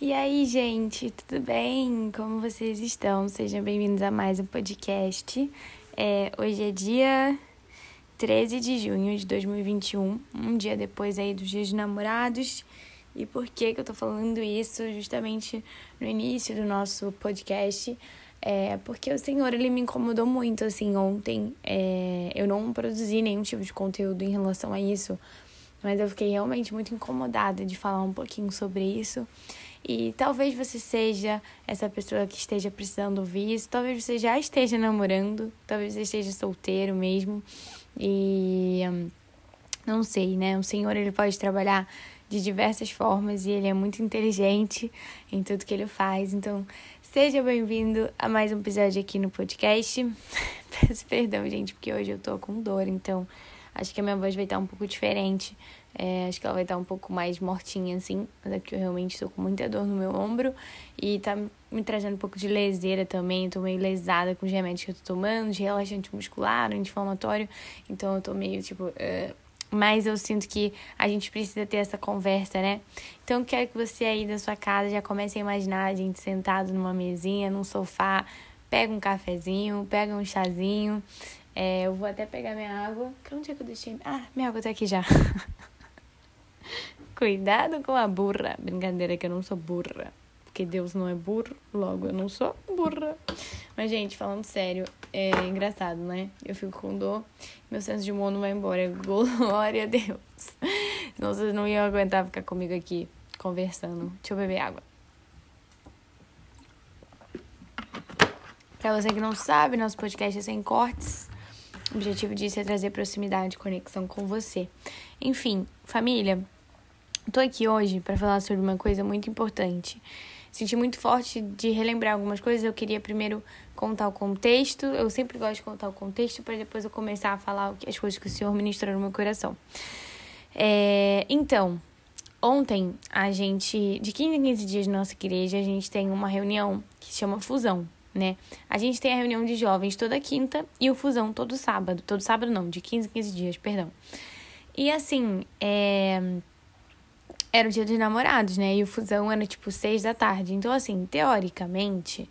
E aí, gente, tudo bem? Como vocês estão? Sejam bem-vindos a mais um podcast. É, hoje é dia 13 de junho de 2021, um dia depois aí dos dias de namorados. E por que, que eu tô falando isso justamente no início do nosso podcast? É porque o Senhor, ele me incomodou muito, assim, ontem. É, eu não produzi nenhum tipo de conteúdo em relação a isso, mas eu fiquei realmente muito incomodada de falar um pouquinho sobre isso. E talvez você seja essa pessoa que esteja precisando ouvir isso, talvez você já esteja namorando, talvez você esteja solteiro mesmo. E hum, não sei, né? O Senhor ele pode trabalhar de diversas formas e ele é muito inteligente em tudo que ele faz. Então, seja bem-vindo a mais um episódio aqui no podcast. Peço perdão, gente, porque hoje eu tô com dor, então acho que a minha voz vai estar um pouco diferente. É, acho que ela vai estar um pouco mais mortinha, assim. Mas é porque eu realmente estou com muita dor no meu ombro. E tá me trazendo um pouco de leseira também. Eu tô meio lesada com os remédios que eu tô tomando, de relaxante muscular, anti-inflamatório. Então eu tô meio, tipo... Uh... Mas eu sinto que a gente precisa ter essa conversa, né? Então eu quero que você aí da sua casa já comece a imaginar a gente sentado numa mesinha, num sofá, pega um cafezinho, pega um chazinho. É, eu vou até pegar minha água. Onde é que eu deixei? Ah, minha água tá aqui já. Cuidado com a burra. Brincadeira que eu não sou burra. Porque Deus não é burro, logo eu não sou burra. Mas, gente, falando sério, é engraçado, né? Eu fico com dor, meu senso de humor não vai embora. Glória a Deus. Senão vocês não iam aguentar ficar comigo aqui conversando. Deixa eu beber água. Pra você que não sabe, nosso podcast é sem cortes. O objetivo disso é trazer proximidade e conexão com você. Enfim, família, tô aqui hoje para falar sobre uma coisa muito importante. Senti muito forte de relembrar algumas coisas. Eu queria primeiro contar o contexto. Eu sempre gosto de contar o contexto para depois eu começar a falar as coisas que o Senhor ministrou no meu coração. É, então, ontem a gente, de 15 em 15 dias na nossa igreja, a gente tem uma reunião que se chama Fusão né? A gente tem a reunião de jovens toda quinta e o fusão todo sábado. Todo sábado não, de 15 em 15 dias, perdão. E assim, é... era o dia dos namorados, né? E o fusão era tipo seis da tarde. Então, assim, teoricamente,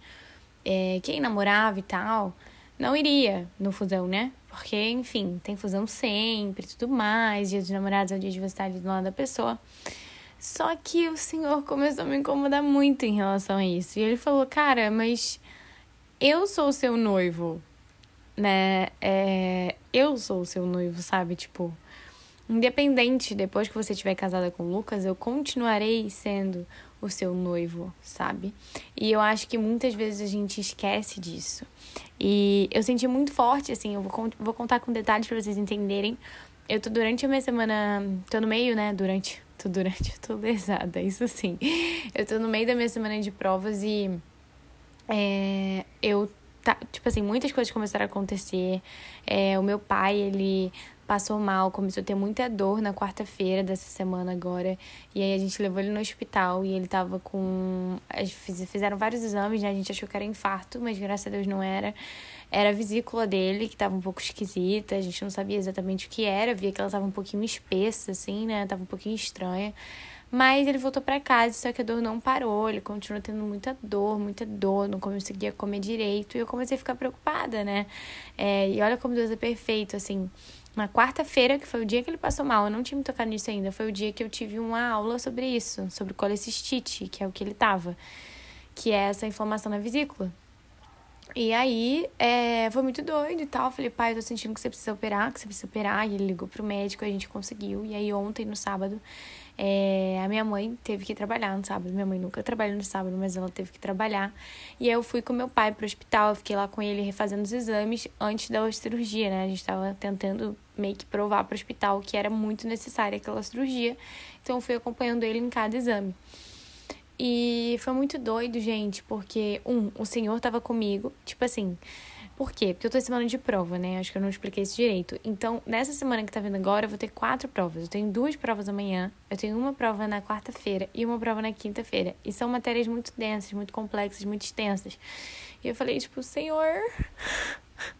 é... quem namorava e tal não iria no fusão, né? Porque, enfim, tem fusão sempre e tudo mais. Dia dos namorados é o dia de você estar ali do lado da pessoa. Só que o senhor começou a me incomodar muito em relação a isso. E ele falou, cara, mas eu sou o seu noivo, né? É, eu sou o seu noivo, sabe? Tipo, independente, depois que você estiver casada com Lucas, eu continuarei sendo o seu noivo, sabe? E eu acho que muitas vezes a gente esquece disso. E eu senti muito forte, assim, eu vou, vou contar com detalhes para vocês entenderem. Eu tô durante a minha semana, tô no meio, né? Durante, tô durante, tô lesada, isso sim. Eu tô no meio da minha semana de provas e é, eu tipo assim, muitas coisas começaram a acontecer. É, o meu pai, ele passou mal, começou a ter muita dor na quarta-feira dessa semana agora. E aí a gente levou ele no hospital e ele tava com. Fizeram vários exames, né? A gente achou que era infarto, mas graças a Deus não era. Era a vesícula dele, que tava um pouco esquisita, a gente não sabia exatamente o que era, via que ela tava um pouquinho espessa, assim, né? Tava um pouquinho estranha. Mas ele voltou para casa, só que a dor não parou, ele continuou tendo muita dor, muita dor, não conseguia comer direito. E eu comecei a ficar preocupada, né? É, e olha como Deus é perfeito, assim. Na quarta-feira, que foi o dia que ele passou mal, eu não tinha me tocado nisso ainda, foi o dia que eu tive uma aula sobre isso, sobre colecistite, que é o que ele tava, que é essa inflamação na vesícula. E aí, é, foi muito doido e tal. Falei, pai, eu tô sentindo que você precisa operar, que você precisa operar. E ele ligou pro médico, a gente conseguiu. E aí, ontem, no sábado, é, a minha mãe teve que trabalhar no sábado. Minha mãe nunca trabalha no sábado, mas ela teve que trabalhar. E aí eu fui com meu pai pro hospital, eu fiquei lá com ele refazendo os exames antes da cirurgia, né? A gente tava tentando meio que provar pro hospital que era muito necessária aquela cirurgia. Então eu fui acompanhando ele em cada exame. E foi muito doido, gente, porque, um, o senhor tava comigo, tipo assim, por quê? Porque eu tô em semana de prova, né? Acho que eu não expliquei isso direito. Então, nessa semana que tá vindo agora, eu vou ter quatro provas. Eu tenho duas provas amanhã, eu tenho uma prova na quarta-feira e uma prova na quinta-feira. E são matérias muito densas, muito complexas, muito extensas. E eu falei, tipo, Senhor,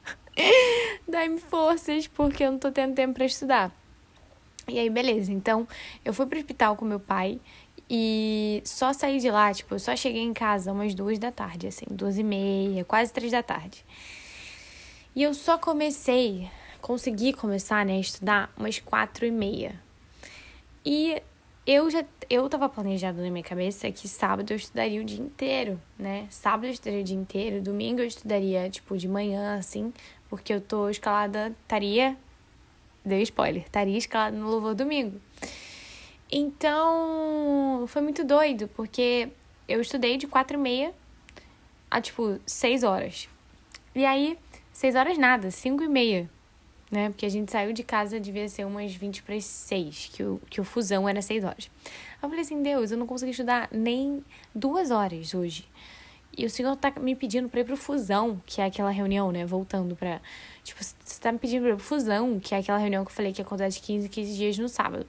dá-me forças, porque eu não tô tendo tempo para estudar. E aí, beleza. Então, eu fui pro hospital com meu pai E só saí de lá, tipo, eu só cheguei em casa umas duas da tarde, assim, duas e meia, quase três da tarde. E eu só comecei, consegui começar, né, a estudar umas quatro e meia. E eu já eu tava planejado na minha cabeça que sábado eu estudaria o dia inteiro, né? Sábado eu estudaria o dia inteiro, domingo eu estudaria, tipo, de manhã, assim, porque eu tô escalada, estaria. Deu spoiler, estaria escalada no louvor domingo. Então, foi muito doido, porque eu estudei de quatro e meia a, tipo, seis horas. E aí, seis horas nada, cinco e meia, né? Porque a gente saiu de casa, devia ser umas vinte para seis, que o, que o fusão era seis horas. Eu falei assim, Deus, eu não consegui estudar nem duas horas hoje. E o senhor tá me pedindo pra ir pro fusão, que é aquela reunião, né? Voltando pra. Tipo, você tá me pedindo pra ir pro fusão, que é aquela reunião que eu falei que acontece de 15 em 15 dias no sábado.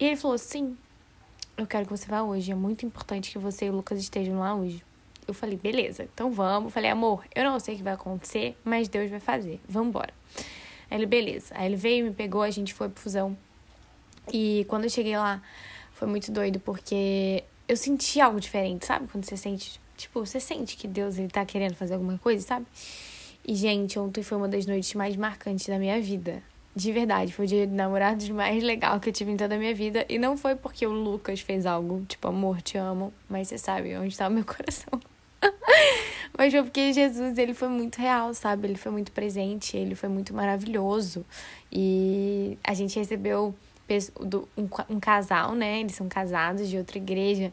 E ele falou: sim, eu quero que você vá hoje. É muito importante que você e o Lucas estejam lá hoje. Eu falei, beleza, então vamos. Falei, amor, eu não sei o que vai acontecer, mas Deus vai fazer. Vamos embora. Aí ele, beleza. Aí ele veio, me pegou, a gente foi pro fusão. E quando eu cheguei lá, foi muito doido, porque eu senti algo diferente, sabe? Quando você sente, tipo, você sente que Deus ele tá querendo fazer alguma coisa, sabe? E, gente, ontem foi uma das noites mais marcantes da minha vida. De verdade, foi o dia de namorados mais legal que eu tive em toda a minha vida. E não foi porque o Lucas fez algo, tipo, amor, te amo, mas você sabe onde tá o meu coração. mas foi porque Jesus, ele foi muito real, sabe? Ele foi muito presente, ele foi muito maravilhoso. E a gente recebeu um, casal, né? Eles são casados de outra igreja.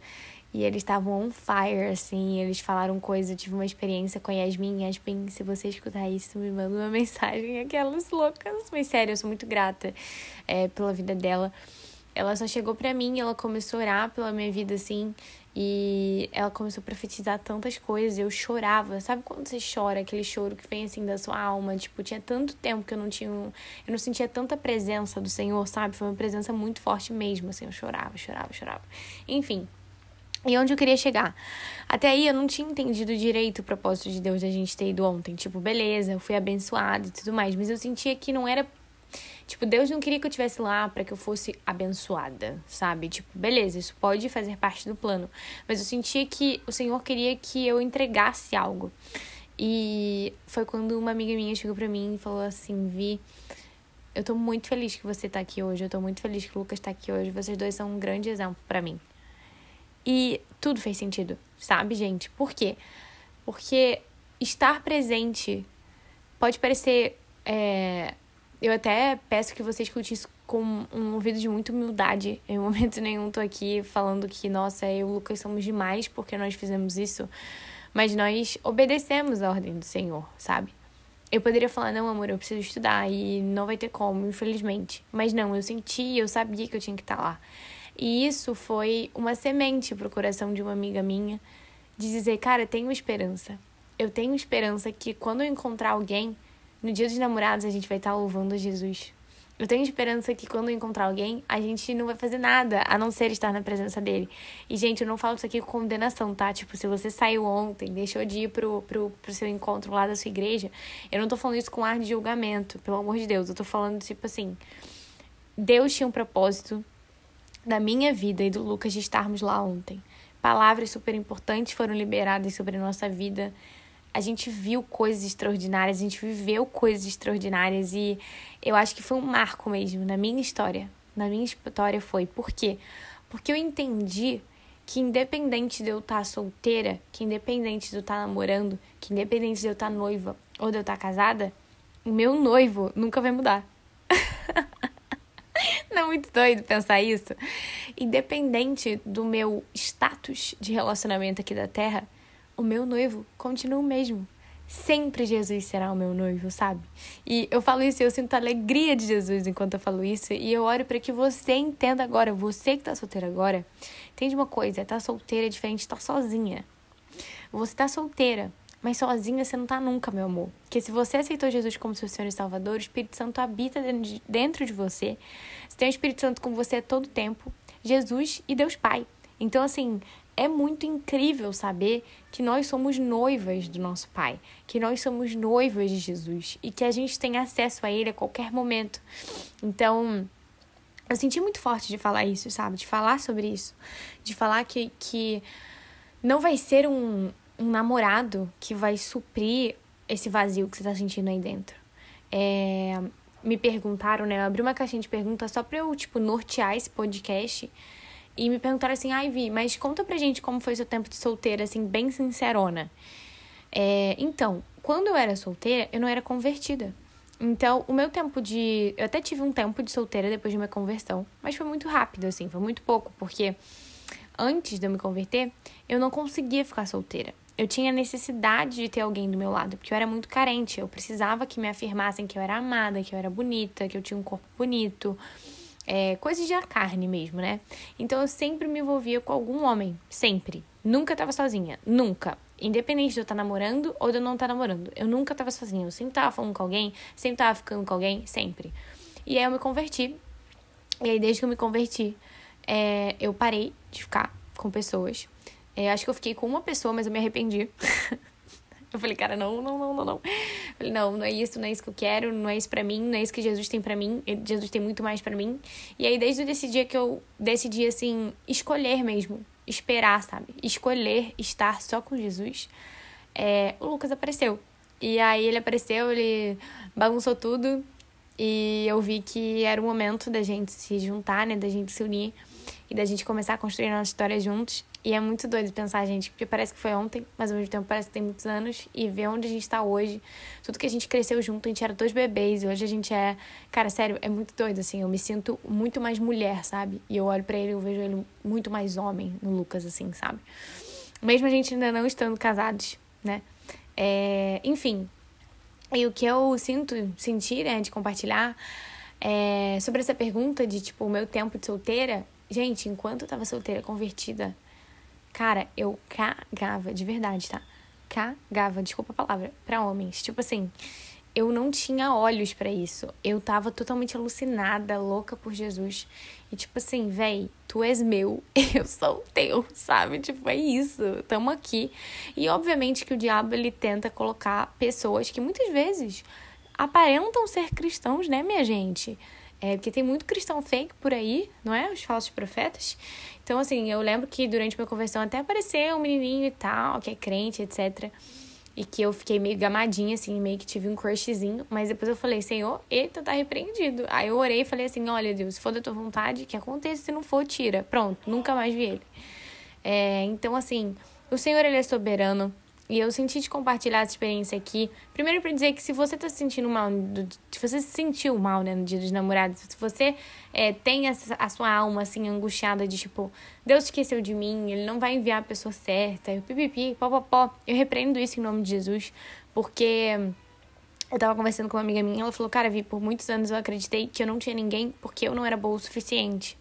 E eles estavam on fire, assim, eles falaram coisa, eu tive uma experiência com a Yasmin. Yasmin, se você escutar isso, me manda uma mensagem, aquelas loucas. Mas sério, eu sou muito grata é, pela vida dela. Ela só chegou pra mim, ela começou a orar pela minha vida, assim, e ela começou a profetizar tantas coisas. Eu chorava, sabe quando você chora, aquele choro que vem assim da sua alma? Tipo, tinha tanto tempo que eu não tinha. Eu não sentia tanta presença do Senhor, sabe? Foi uma presença muito forte mesmo, assim. Eu chorava, chorava, chorava. Enfim, e onde eu queria chegar? Até aí eu não tinha entendido direito o propósito de Deus da gente ter ido ontem. Tipo, beleza, eu fui abençoada e tudo mais, mas eu sentia que não era. Tipo, Deus não queria que eu estivesse lá para que eu fosse abençoada, sabe? Tipo, beleza, isso pode fazer parte do plano, mas eu sentia que o Senhor queria que eu entregasse algo. E foi quando uma amiga minha chegou para mim e falou assim: Vi, eu tô muito feliz que você tá aqui hoje, eu tô muito feliz que o Lucas tá aqui hoje, vocês dois são um grande exemplo para mim. E tudo fez sentido, sabe, gente? Por quê? Porque estar presente pode parecer. É... Eu até peço que você escute isso com um ouvido de muita humildade. Em momento nenhum tô aqui falando que, nossa, eu e o Lucas somos demais porque nós fizemos isso. Mas nós obedecemos a ordem do Senhor, sabe? Eu poderia falar, não, amor, eu preciso estudar e não vai ter como, infelizmente. Mas não, eu senti, eu sabia que eu tinha que estar lá. E isso foi uma semente pro coração de uma amiga minha de dizer, cara, tenho esperança. Eu tenho esperança que quando eu encontrar alguém, no dia dos namorados a gente vai estar louvando Jesus. Eu tenho esperança que quando eu encontrar alguém, a gente não vai fazer nada a não ser estar na presença dele. E, gente, eu não falo isso aqui com condenação, tá? Tipo, se você saiu ontem, deixou de ir pro, pro, pro seu encontro lá da sua igreja, eu não tô falando isso com ar de julgamento, pelo amor de Deus. Eu tô falando, tipo assim, Deus tinha um propósito da minha vida e do Lucas de estarmos lá ontem. Palavras super importantes foram liberadas sobre a nossa vida. A gente viu coisas extraordinárias, a gente viveu coisas extraordinárias e eu acho que foi um marco mesmo na minha história. Na minha história foi. Por quê? Porque eu entendi que independente de eu estar solteira, que independente de eu estar namorando, que independente de eu estar noiva ou de eu estar casada, o meu noivo nunca vai mudar. Não é muito doido pensar isso? Independente do meu status de relacionamento aqui da Terra, o meu noivo continua o mesmo. Sempre Jesus será o meu noivo, sabe? E eu falo isso e eu sinto a alegria de Jesus enquanto eu falo isso. E eu oro para que você entenda agora, você que tá solteira agora, entende uma coisa: tá solteira é diferente de tá sozinha. Você tá solteira, mas sozinha você não tá nunca, meu amor. Porque se você aceitou Jesus como seu Senhor e Salvador, o Espírito Santo habita dentro de você. Você tem o Espírito Santo com você a todo tempo. Jesus e Deus Pai. Então, assim, é muito incrível saber que nós somos noivas do nosso Pai, que nós somos noivas de Jesus e que a gente tem acesso a Ele a qualquer momento. Então, eu senti muito forte de falar isso, sabe? De falar sobre isso. De falar que, que não vai ser um, um namorado que vai suprir esse vazio que você tá sentindo aí dentro. É, me perguntaram, né? Eu abri uma caixinha de perguntas só pra eu, tipo, nortear esse podcast. E me perguntaram assim, ai, Vi, mas conta pra gente como foi seu tempo de solteira, assim, bem sincerona. É, então, quando eu era solteira, eu não era convertida. Então, o meu tempo de. Eu até tive um tempo de solteira depois de minha conversão, mas foi muito rápido, assim, foi muito pouco, porque antes de eu me converter, eu não conseguia ficar solteira. Eu tinha necessidade de ter alguém do meu lado, porque eu era muito carente. Eu precisava que me afirmassem que eu era amada, que eu era bonita, que eu tinha um corpo bonito. É, coisas de carne mesmo, né? Então eu sempre me envolvia com algum homem. Sempre. Nunca tava sozinha. Nunca. Independente de eu estar tá namorando ou de eu não estar tá namorando. Eu nunca tava sozinha. Eu sempre tava falando com alguém, sempre tava ficando com alguém, sempre. E aí eu me converti. E aí, desde que eu me converti, é, eu parei de ficar com pessoas. É, acho que eu fiquei com uma pessoa, mas eu me arrependi. eu falei, cara, não, não, não, não, não. Eu falei, não, não é isso, não é isso que eu quero, não é isso pra mim, não é isso que Jesus tem pra mim. Jesus tem muito mais pra mim. E aí, desde esse dia que eu decidi, assim, escolher mesmo esperar, sabe? Escolher estar só com Jesus. É, o Lucas apareceu. E aí ele apareceu, ele bagunçou tudo. E eu vi que era o momento da gente se juntar, né? Da gente se unir e da gente começar a construir a nossa história juntos. E é muito doido pensar, gente, porque parece que foi ontem, mas ao mesmo tempo parece que tem muitos anos. E ver onde a gente tá hoje, tudo que a gente cresceu junto, a gente era dois bebês, e hoje a gente é. Cara, sério, é muito doido, assim. Eu me sinto muito mais mulher, sabe? E eu olho para ele e vejo ele muito mais homem no Lucas, assim, sabe? Mesmo a gente ainda não estando casados, né? É... Enfim. E o que eu sinto, sentir, né, de compartilhar é... sobre essa pergunta de, tipo, o meu tempo de solteira. Gente, enquanto eu tava solteira, convertida Cara, eu cagava, de verdade, tá? Cagava, desculpa a palavra, pra homens. Tipo assim, eu não tinha olhos para isso. Eu tava totalmente alucinada, louca por Jesus. E tipo assim, véi, tu és meu, eu sou teu, sabe? Tipo, é isso, tamo aqui. E obviamente que o diabo ele tenta colocar pessoas que muitas vezes aparentam ser cristãos, né, minha gente? É, porque tem muito cristão fake por aí, não é? Os falsos profetas. Então, assim, eu lembro que durante minha conversão até apareceu um menininho e tal, que é crente, etc. E que eu fiquei meio gamadinha, assim, meio que tive um crushzinho. Mas depois eu falei, Senhor, eita, tá repreendido. Aí eu orei e falei assim: olha, Deus, se for da tua vontade, que aconteça, se não for, tira. Pronto, nunca mais vi ele. É, então, assim, o Senhor, ele é soberano. E eu senti de compartilhar essa experiência aqui. Primeiro para dizer que se você tá se sentindo mal, se você se sentiu mal, né, no dia dos namorados, se você é, tem essa, a sua alma, assim, angustiada de tipo, Deus esqueceu de mim, ele não vai enviar a pessoa certa, eu pipipi, pó, pó, pó. Eu repreendo isso em nome de Jesus, porque eu tava conversando com uma amiga minha, ela falou, cara, Vi, por muitos anos eu acreditei que eu não tinha ninguém porque eu não era boa o suficiente.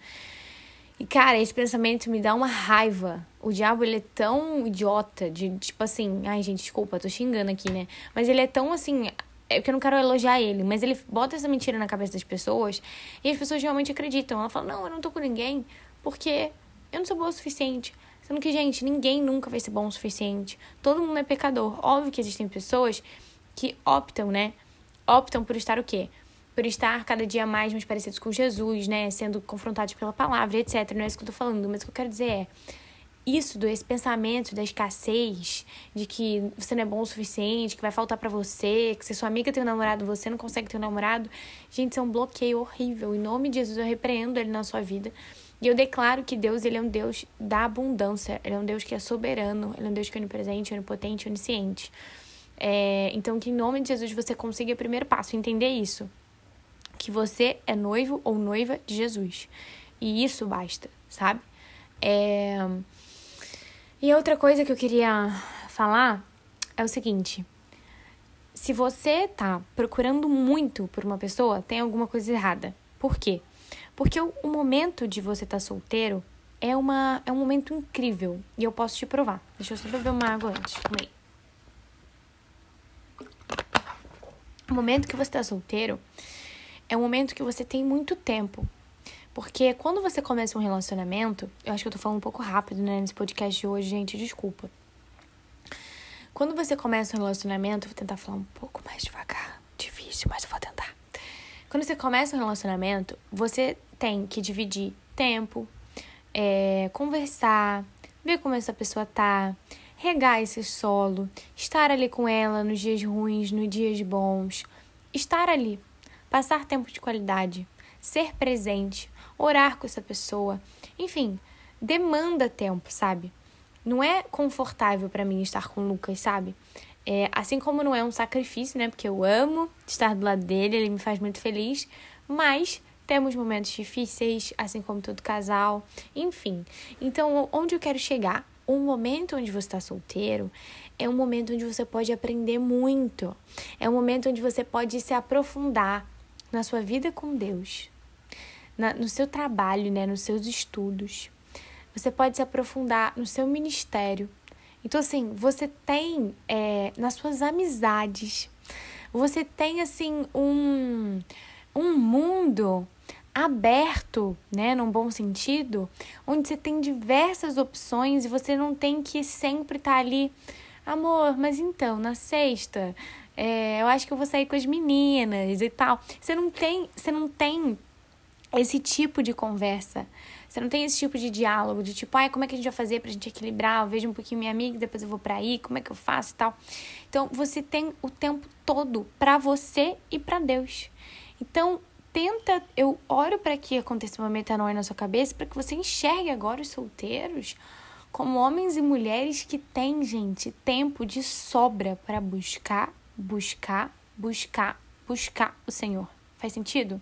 E, cara, esse pensamento me dá uma raiva. O diabo, ele é tão idiota, de tipo assim. Ai, gente, desculpa, tô xingando aqui, né? Mas ele é tão assim. É porque eu não quero elogiar ele, mas ele bota essa mentira na cabeça das pessoas e as pessoas realmente acreditam. Ela fala: Não, eu não tô com ninguém porque eu não sou boa o suficiente. Sendo que, gente, ninguém nunca vai ser bom o suficiente. Todo mundo é pecador. Óbvio que existem pessoas que optam, né? Optam por estar o quê? Por estar cada dia mais mais parecidos com Jesus, né? Sendo confrontados pela palavra, etc. Não é isso que eu tô falando, mas o que eu quero dizer é isso, esse pensamento da escassez, de que você não é bom o suficiente, que vai faltar para você, que se sua amiga tem um namorado, você não consegue ter um namorado. Gente, isso é um bloqueio horrível. Em nome de Jesus, eu repreendo ele na sua vida. E eu declaro que Deus, ele é um Deus da abundância. Ele é um Deus que é soberano. Ele é um Deus que é onipresente, onipotente, onisciente. É, então, que em nome de Jesus você consiga, o primeiro passo, entender isso que você é noivo ou noiva de Jesus. E isso basta, sabe? É... E outra coisa que eu queria falar é o seguinte: se você tá procurando muito por uma pessoa, tem alguma coisa errada. Por quê? Porque o, momento de você estar tá solteiro é, uma, é um momento incrível e eu posso te provar. Deixa eu só beber uma água antes. Aí. O momento que você está solteiro é um momento que você tem muito tempo. Porque quando você começa um relacionamento, eu acho que eu tô falando um pouco rápido, né, nesse podcast de hoje, gente, desculpa. Quando você começa um relacionamento, vou tentar falar um pouco mais devagar. Difícil, mas eu vou tentar. Quando você começa um relacionamento, você tem que dividir tempo, é, conversar, ver como essa pessoa tá, regar esse solo, estar ali com ela nos dias ruins, nos dias bons, estar ali, passar tempo de qualidade, ser presente, orar com essa pessoa, enfim, demanda tempo, sabe? Não é confortável para mim estar com o Lucas, sabe? É, assim como não é um sacrifício, né? Porque eu amo estar do lado dele, ele me faz muito feliz, mas temos momentos difíceis, assim como todo casal, enfim. Então, onde eu quero chegar? Um momento onde você está solteiro é um momento onde você pode aprender muito. É um momento onde você pode se aprofundar na sua vida com Deus, na, no seu trabalho, né, nos seus estudos. Você pode se aprofundar no seu ministério. Então, assim, você tem é, nas suas amizades, você tem, assim, um, um mundo aberto, né, num bom sentido, onde você tem diversas opções e você não tem que sempre estar tá ali, amor, mas então, na sexta, é, eu acho que eu vou sair com as meninas e tal. Você não tem, você não tem esse tipo de conversa. Você não tem esse tipo de diálogo, de tipo, ai, como é que a gente vai fazer pra gente equilibrar? Eu vejo um pouquinho minha amiga, depois eu vou pra aí, como é que eu faço e tal. Então, você tem o tempo todo para você e para Deus. Então, tenta, eu oro para que aconteça uma metanoia na sua cabeça, para que você enxergue agora os solteiros como homens e mulheres que têm, gente, tempo de sobra para buscar, buscar, buscar, buscar o Senhor. Faz sentido?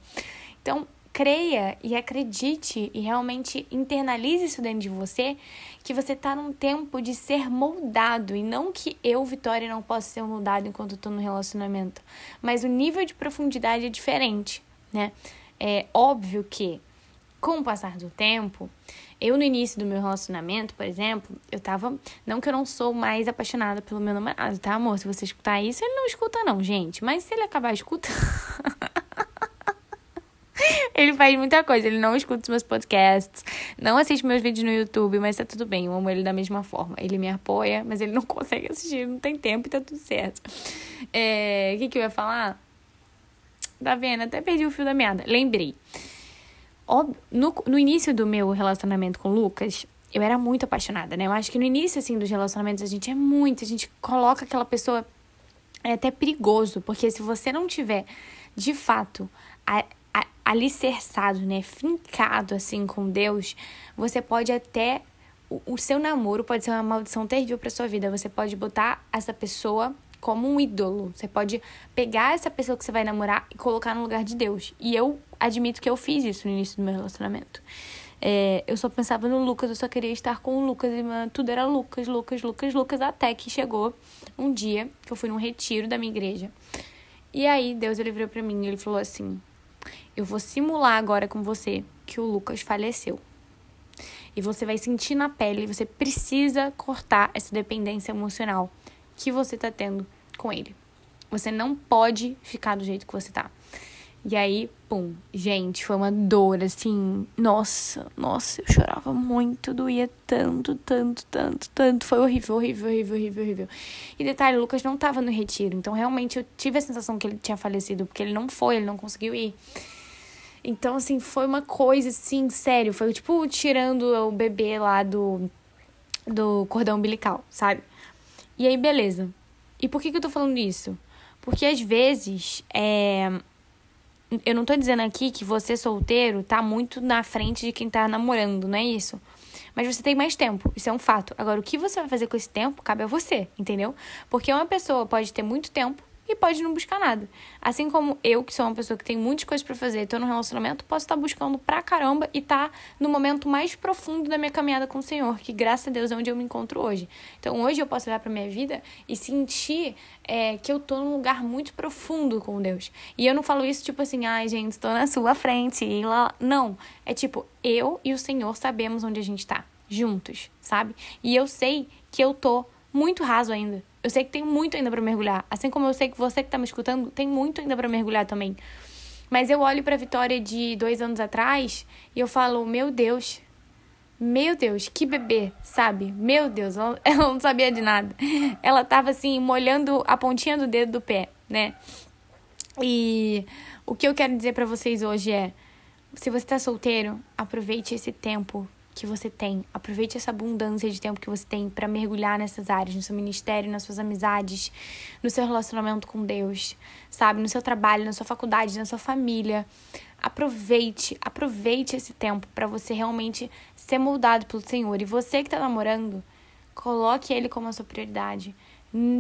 Então, creia e acredite e realmente internalize isso dentro de você, que você está num tempo de ser moldado e não que eu, Vitória, não possa ser moldado enquanto estou no relacionamento, mas o nível de profundidade é diferente né? É óbvio que, com o passar do tempo, eu no início do meu relacionamento, por exemplo, eu tava. Não que eu não sou mais apaixonada pelo meu namorado, tá, amor? Se você escutar isso, ele não escuta, não, gente. Mas se ele acabar escutando. ele faz muita coisa, ele não escuta os meus podcasts, não assiste meus vídeos no YouTube, mas tá tudo bem, eu amo ele da mesma forma. Ele me apoia, mas ele não consegue assistir, não tem tempo e tá tudo certo. É, o que, que eu ia falar? Tá vendo? Até perdi o fio da meada. Lembrei. No, no início do meu relacionamento com o Lucas, eu era muito apaixonada, né? Eu acho que no início, assim, dos relacionamentos, a gente é muito, a gente coloca aquela pessoa. É até perigoso, porque se você não tiver, de fato, a, a, alicerçado, né? Fincado, assim, com Deus, você pode até. O, o seu namoro pode ser uma maldição terrível pra sua vida. Você pode botar essa pessoa como um ídolo. Você pode pegar essa pessoa que você vai namorar e colocar no lugar de Deus. E eu admito que eu fiz isso no início do meu relacionamento. É, eu só pensava no Lucas, eu só queria estar com o Lucas, e tudo era Lucas, Lucas, Lucas, Lucas, até que chegou um dia que eu fui num retiro da minha igreja. E aí Deus ele virou para mim e ele falou assim: Eu vou simular agora com você que o Lucas faleceu. E você vai sentir na pele, você precisa cortar essa dependência emocional que você tá tendo com ele. Você não pode ficar do jeito que você tá. E aí, pum, gente, foi uma dor assim. Nossa, nossa, eu chorava muito, doía tanto, tanto, tanto, tanto. Foi horrível, horrível, horrível, horrível, horrível. E detalhe, o Lucas não tava no retiro, então realmente eu tive a sensação que ele tinha falecido, porque ele não foi, ele não conseguiu ir. Então, assim, foi uma coisa assim, sério, foi tipo tirando o bebê lá do, do cordão umbilical, sabe? E aí, beleza. E por que, que eu tô falando isso? Porque às vezes, é... eu não tô dizendo aqui que você solteiro tá muito na frente de quem tá namorando, não é isso? Mas você tem mais tempo, isso é um fato. Agora, o que você vai fazer com esse tempo cabe a você, entendeu? Porque uma pessoa pode ter muito tempo e pode não buscar nada. Assim como eu, que sou uma pessoa que tem muitas coisas para fazer e tô no relacionamento, posso estar tá buscando pra caramba e tá no momento mais profundo da minha caminhada com o Senhor, que graças a Deus é onde eu me encontro hoje. Então hoje eu posso olhar pra minha vida e sentir é, que eu tô num lugar muito profundo com Deus. E eu não falo isso tipo assim, ai gente, tô na sua frente e lá. Não. É tipo, eu e o Senhor sabemos onde a gente tá, juntos, sabe? E eu sei que eu tô muito raso ainda. Eu sei que tem muito ainda para mergulhar. Assim como eu sei que você que tá me escutando tem muito ainda para mergulhar também. Mas eu olho pra Vitória de dois anos atrás e eu falo, meu Deus, meu Deus, que bebê, sabe? Meu Deus, ela, ela não sabia de nada. Ela tava assim, molhando a pontinha do dedo do pé, né? E O que eu quero dizer para vocês hoje é: se você tá solteiro, aproveite esse tempo que você tem. Aproveite essa abundância de tempo que você tem para mergulhar nessas áreas, no seu ministério, nas suas amizades, no seu relacionamento com Deus, sabe? No seu trabalho, na sua faculdade, na sua família. Aproveite, aproveite esse tempo para você realmente ser moldado pelo Senhor. E você que tá namorando, coloque ele como a sua prioridade.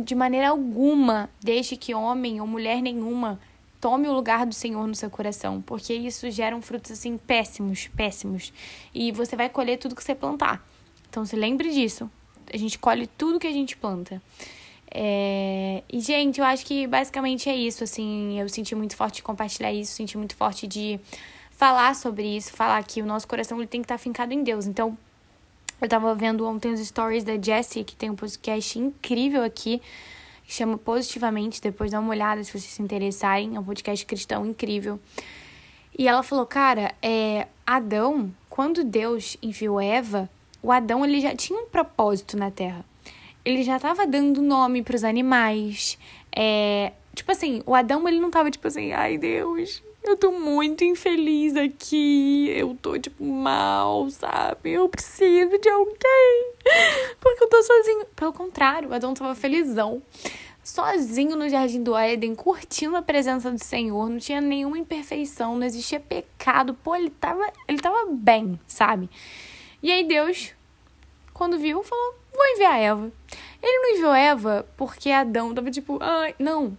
De maneira alguma, deixe que homem ou mulher nenhuma tome o lugar do Senhor no seu coração, porque isso gera frutos assim péssimos, péssimos. E você vai colher tudo que você plantar. Então se lembre disso. A gente colhe tudo que a gente planta. É... E, gente, eu acho que basicamente é isso, assim. Eu senti muito forte de compartilhar isso, senti muito forte de falar sobre isso, falar que o nosso coração ele tem que estar fincado em Deus. Então, eu tava vendo ontem os stories da Jessie, que tem um podcast incrível aqui chama Positivamente. Depois dá uma olhada se vocês se interessarem. É um podcast cristão incrível. E ela falou, cara, é, Adão, quando Deus enviou Eva, o Adão ele já tinha um propósito na Terra. Ele já estava dando nome para os animais. É, tipo assim, o Adão ele não tava tipo assim, ai Deus, eu tô muito infeliz aqui, eu tô, tipo, mal, sabe? Eu preciso de alguém, porque eu tô sozinho. Pelo contrário, Adão tava felizão, sozinho no jardim do Éden, curtindo a presença do Senhor, não tinha nenhuma imperfeição, não existia pecado, pô, ele tava, ele tava bem, sabe? E aí Deus, quando viu, falou, vou enviar Eva. Ele não enviou Eva porque Adão tava tipo, ai, não.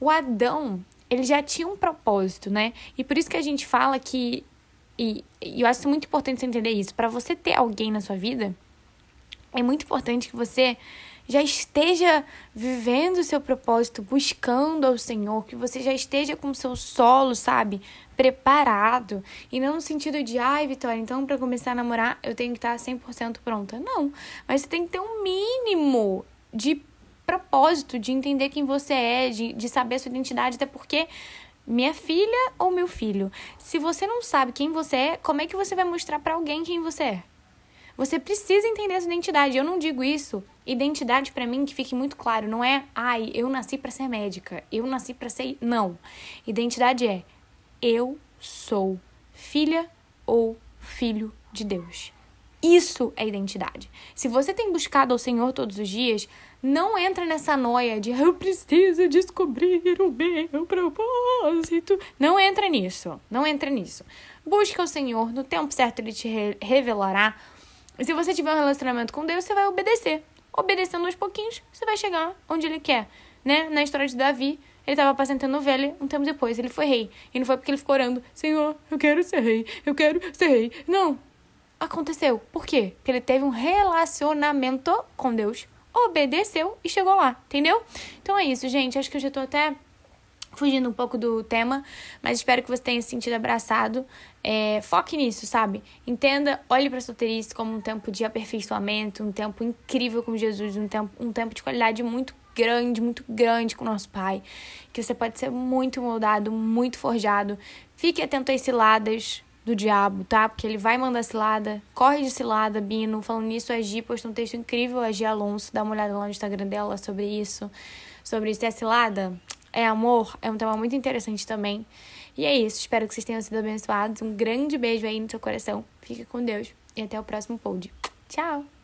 O Adão ele já tinha um propósito, né? E por isso que a gente fala que. E, e eu acho muito importante você entender isso. Para você ter alguém na sua vida, é muito importante que você já esteja vivendo o seu propósito, buscando ao Senhor, que você já esteja com o seu solo, sabe, preparado. E não no sentido de, ai, Vitória, então para começar a namorar eu tenho que estar 100% pronta. Não, mas você tem que ter um mínimo de propósito de entender quem você é, de, de saber a sua identidade, até porque minha filha ou meu filho, se você não sabe quem você é, como é que você vai mostrar para alguém quem você é? Você precisa entender essa identidade. Eu não digo isso. Identidade para mim que fique muito claro, não é, ai, eu nasci para ser médica, eu nasci para ser, não. Identidade é eu sou filha ou filho de Deus. Isso é identidade. Se você tem buscado ao Senhor todos os dias, não entra nessa noia de eu preciso descobrir o meu propósito. Não entra nisso. Não entra nisso. Busca o Senhor, no tempo certo ele te revelará. E se você tiver um relacionamento com Deus, você vai obedecer. Obedecendo aos pouquinhos, você vai chegar onde ele quer. Né? Na história de Davi, ele estava apacentando ovelha, um tempo depois ele foi rei. E não foi porque ele ficou orando, Senhor, eu quero ser rei, eu quero ser rei. Não, aconteceu. Por quê? Porque ele teve um relacionamento com Deus, obedeceu e chegou lá, entendeu? Então é isso, gente. Acho que eu já tô até fugindo um pouco do tema, mas espero que você tenha se sentido abraçado. É, foque nisso, sabe? Entenda, olhe para a solteirice como um tempo de aperfeiçoamento, um tempo incrível com Jesus, um tempo, um tempo de qualidade muito grande, muito grande com o nosso Pai. Que você pode ser muito moldado, muito forjado. Fique atento às ciladas, do diabo, tá? Porque ele vai mandar cilada. Corre de cilada, Bino. Falando nisso, a Gi postou um texto incrível, a Gi Alonso. Dá uma olhada lá no Instagram dela sobre isso. Sobre isso. É cilada? É amor? É um tema muito interessante também. E é isso. Espero que vocês tenham sido abençoados. Um grande beijo aí no seu coração. Fique com Deus. E até o próximo pod. Tchau!